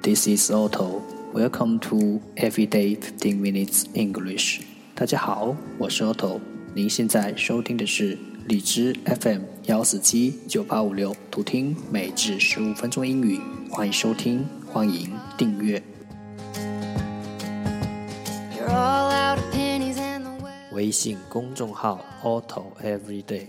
This is Otto. Welcome to Everyday Fifteen Minutes English. 大家好，我是 Otto。您现在收听的是荔枝 FM 幺四七九八五六，图听每日十五分钟英语。欢迎收听，欢迎订阅。微信公众号 Otto Everyday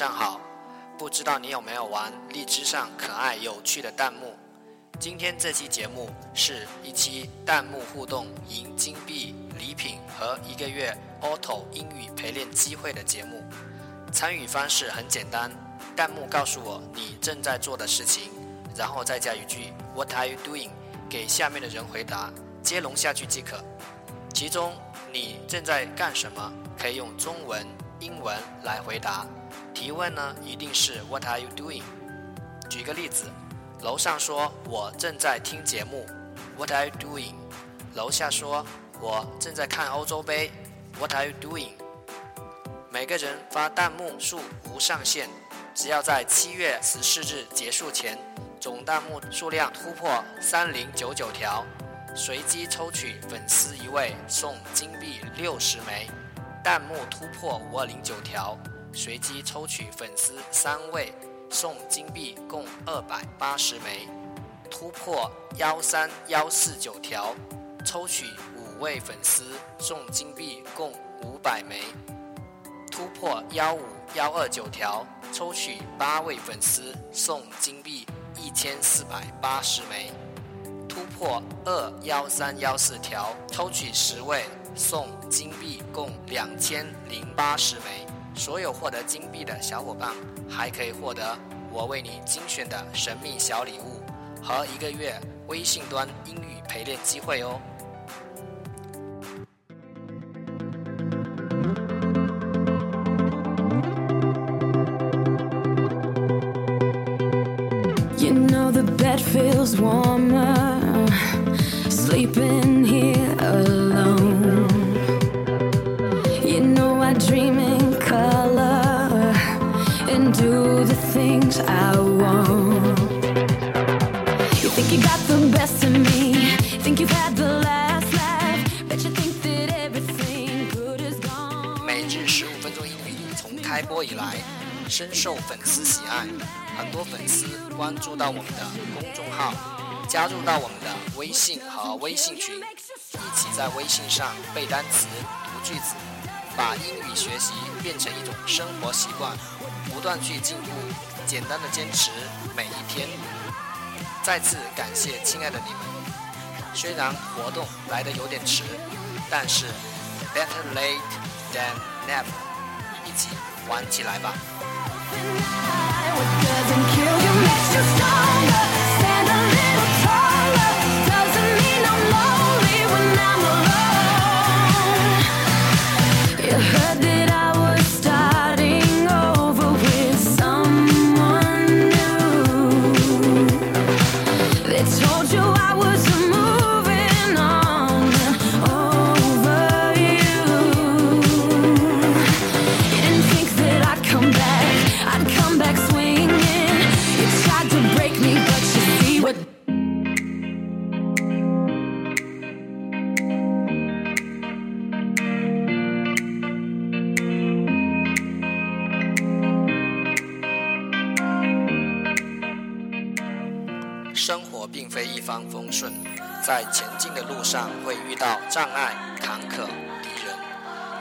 上好。不知道你有没有玩荔枝上可爱有趣的弹幕？今天这期节目是一期弹幕互动赢金币礼品和一个月 Auto 英语陪练机会的节目。参与方式很简单，弹幕告诉我你正在做的事情，然后再加一句 What are you doing？给下面的人回答，接龙下去即可。其中你正在干什么？可以用中文。英文来回答提问呢，一定是 What are you doing？举个例子，楼上说我正在听节目，What are you doing？楼下说我正在看欧洲杯，What are you doing？每个人发弹幕数无上限，只要在七月十四日结束前，总弹幕数量突破三零九九条，随机抽取粉丝一位送金币六十枚。弹幕突破五二零九条，随机抽取粉丝三位，送金币共二百八十枚；突破幺三幺四九条，抽取五位粉丝，送金币共五百枚；突破幺五幺二九条，抽取八位粉丝，送金币一千四百八十枚；突破二幺三幺四条，抽取十位。送金币共两千零八十枚，所有获得金币的小伙伴还可以获得我为你精选的神秘小礼物和一个月微信端英语陪练机会哦。You know the bed feels warmer 每日十五分钟英语从开播以来，深受粉丝喜爱，很多粉丝关注到我们的公众号。加入到我们的微信和微信群，一起在微信上背单词、读句子，把英语学习变成一种生活习惯，不断去进步，简单的坚持每一天。再次感谢亲爱的你们，虽然活动来的有点迟，但是 better late than never，一起玩起来吧！生活并非一帆风顺，在前进的路上会遇到障碍、坎坷、敌人。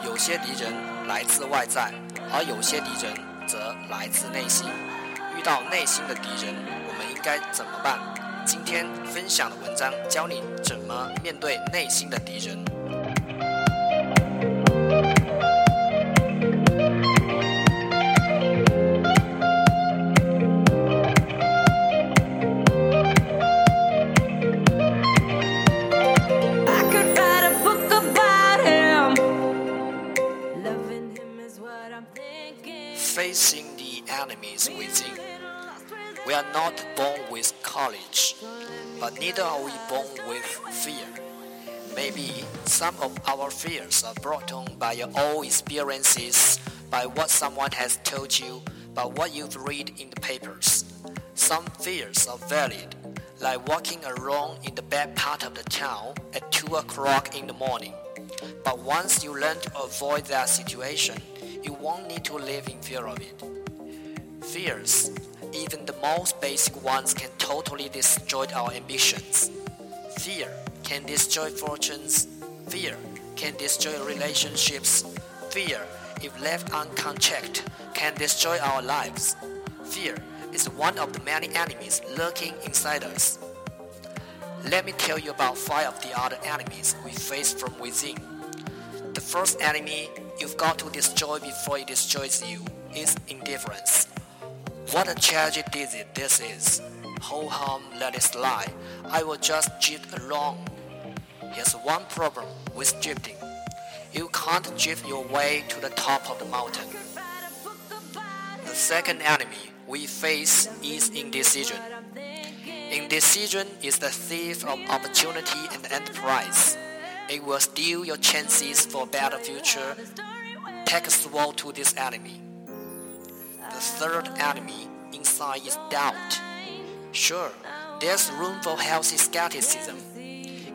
有些敌人来自外在，而有些敌人则来自内心。遇到内心的敌人，我们应该怎么办？今天分享的文章教你怎么面对内心的敌人。We born with fear. Maybe some of our fears are brought on by your own experiences, by what someone has told you, by what you've read in the papers. Some fears are valid, like walking alone in the back part of the town at 2 o'clock in the morning. But once you learn to avoid that situation, you won't need to live in fear of it. Fears, even the most basic ones, can totally destroy our ambitions. Fear can destroy fortunes. Fear can destroy relationships. Fear, if left unchecked, can destroy our lives. Fear is one of the many enemies lurking inside us. Let me tell you about five of the other enemies we face from within. The first enemy you've got to destroy before it destroys you is indifference. What a tragic disease this is. Ho hum, let it slide. I will just drift along. Here's one problem with drifting. You can't drift your way to the top of the mountain. The second enemy we face is indecision. Indecision is the thief of opportunity and enterprise. It will steal your chances for a better future. Take a sword to this enemy. The third enemy inside is doubt. Sure, there's room for healthy skepticism.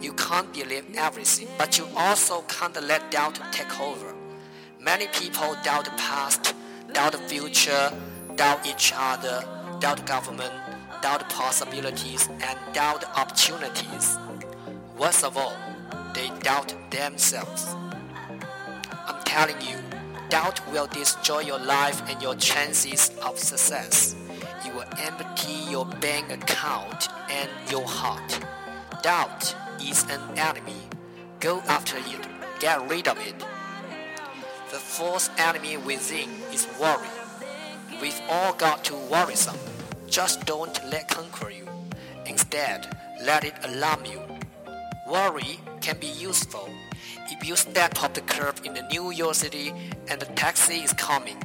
You can't believe everything, but you also can't let doubt take over. Many people doubt the past, doubt the future, doubt each other, doubt government, doubt possibilities, and doubt opportunities. Worst of all, they doubt themselves. I'm telling you, doubt will destroy your life and your chances of success. It will empty your bank account and your heart. Doubt is an enemy. Go after it. Get rid of it. The fourth enemy within is worry. We've all got to worry some. Just don't let conquer you. Instead, let it alarm you. Worry can be useful. If you step off the curb in the New York City and the taxi is coming,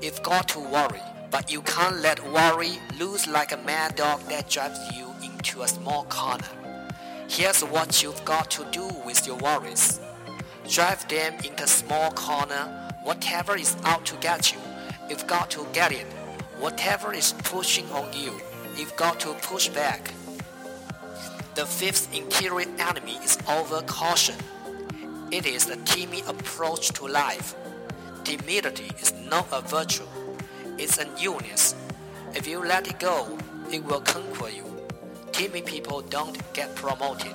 you've got to worry, but you can't let worry loose like a mad dog that drives you into a small corner. Here's what you've got to do with your worries. Drive them into a small corner. Whatever is out to get you, you've got to get it. Whatever is pushing on you, you've got to push back. The fifth interior enemy is over caution. It is a timid approach to life. Timidity is not a virtue, it's an illness. If you let it go, it will conquer you. Timid people don't get promoted.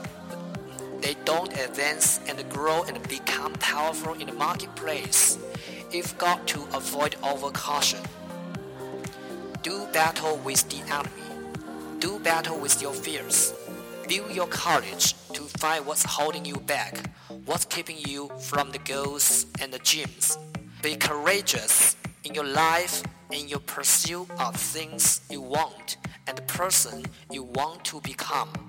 They don't advance and grow and become powerful in the marketplace. You've got to avoid overcaution. Do battle with the enemy. Do battle with your fears. Build your courage to find what's holding you back, what's keeping you from the goals and the dreams. Be courageous in your life in your pursuit of things you want and the person you want to become.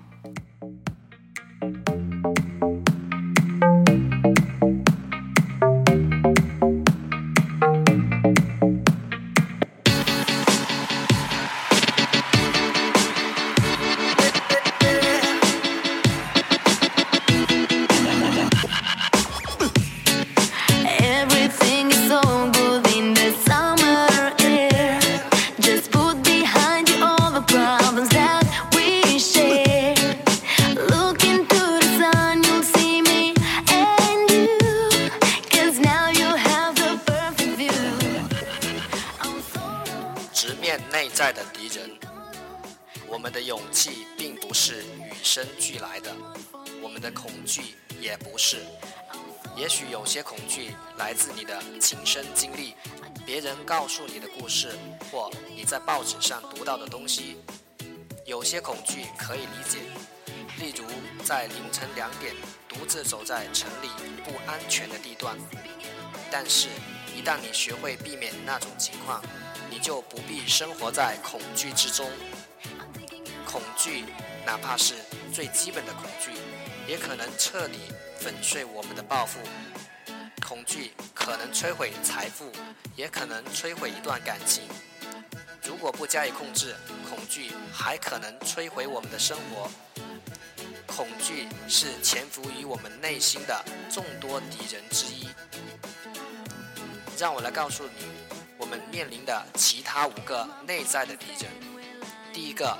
在的敌人，我们的勇气并不是与生俱来的，我们的恐惧也不是。也许有些恐惧来自你的亲身经历，别人告诉你的故事，或你在报纸上读到的东西。有些恐惧可以理解，例如在凌晨两点独自走在城里不安全的地段。但是，一旦你学会避免那种情况，你就不必生活在恐惧之中。恐惧，哪怕是最基本的恐惧，也可能彻底。粉碎我们的抱负，恐惧可能摧毁财富，也可能摧毁一段感情。如果不加以控制，恐惧还可能摧毁我们的生活。恐惧是潜伏于我们内心的众多敌人之一。让我来告诉你，们面临的其他五个内在的敌人。第一个，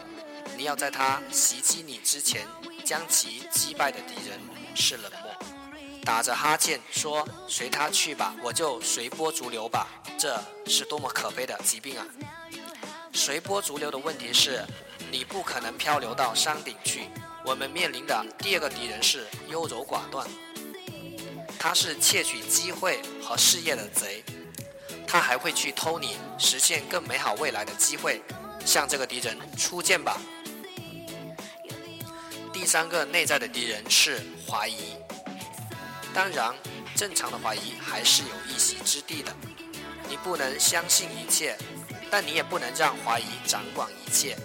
你要在他袭击你之前将其击败的敌人是冷漠。打着哈欠说：“随他去吧，我就随波逐流吧。”这是多么可悲的疾病啊！随波逐流的问题是，你不可能漂流到山顶去。我们面临的第二个敌人是优柔寡断，他是窃取机会和事业的贼，他还会去偷你实现更美好未来的机会。向这个敌人出剑吧！第三个内在的敌人是怀疑。当然，正常的怀疑还是有一席之地的。你不能相信一切，但你也不能让怀疑掌管一切。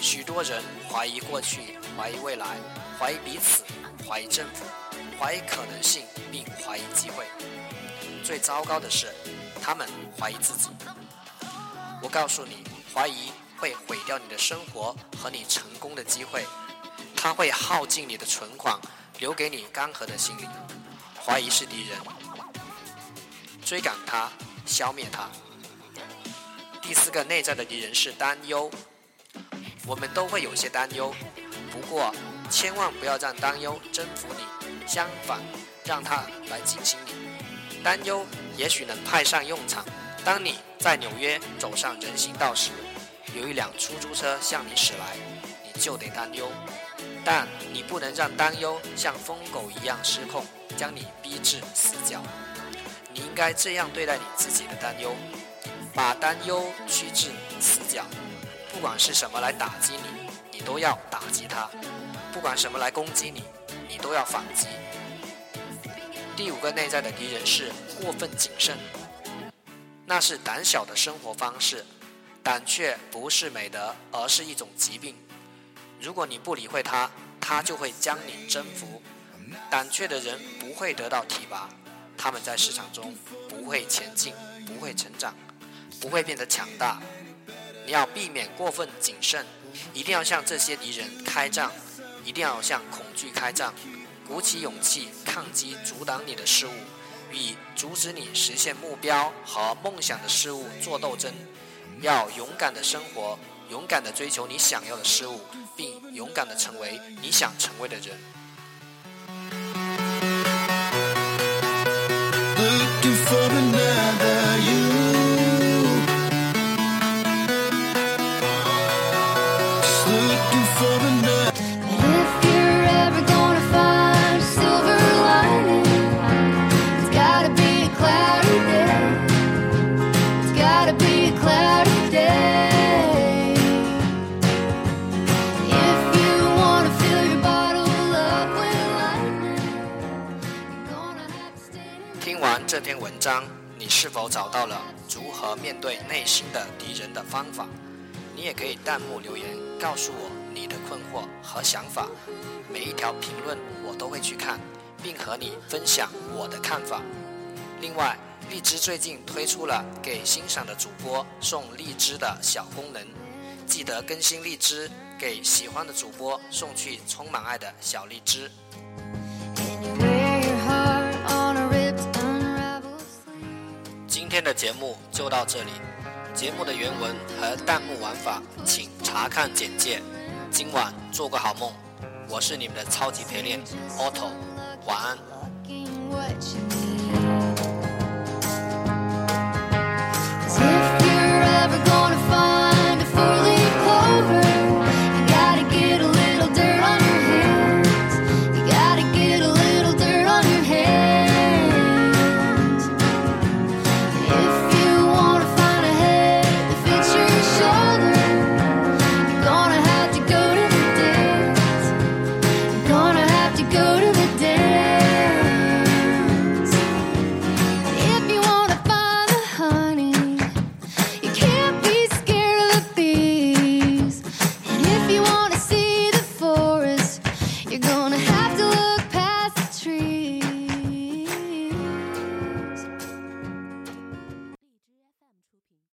许多人怀疑过去，怀疑未来，怀疑彼此，怀疑政府，怀疑可能性，并怀疑机会。最糟糕的是，他们怀疑自己。我告诉你，怀疑会毁掉你的生活和你成功的机会，它会耗尽你的存款。留给你干涸的心灵，怀疑是敌人，追赶他，消灭他。第四个内在的敌人是担忧，我们都会有些担忧，不过千万不要让担忧征服你，相反，让它来进行你。担忧也许能派上用场。当你在纽约走上人行道时，有一辆出租车向你驶来，你就得担忧。但你不能让担忧像疯狗一样失控，将你逼至死角。你应该这样对待你自己的担忧：把担忧驱至死角。不管是什么来打击你，你都要打击它；不管什么来攻击你，你都要反击。第五个内在的敌人是过分谨慎，那是胆小的生活方式。胆怯不是美德，而是一种疾病。如果你不理会他，他就会将你征服。胆怯的人不会得到提拔，他们在市场中不会前进，不会成长，不会变得强大。你要避免过分谨慎，一定要向这些敌人开战，一定要向恐惧开战，鼓起勇气抗击阻挡你的事物，与阻止你实现目标和梦想的事物做斗争。要勇敢的生活，勇敢的追求你想要的事物。并勇敢的成为你想成为的人。这篇文章，你是否找到了如何面对内心的敌人的方法？你也可以弹幕留言告诉我你的困惑和想法，每一条评论我都会去看，并和你分享我的看法。另外，荔枝最近推出了给欣赏的主播送荔枝的小功能，记得更新荔枝，给喜欢的主播送去充满爱的小荔枝。节目就到这里，节目的原文和弹幕玩法请查看简介。今晚做个好梦，我是你们的超级陪练 Otto，晚安。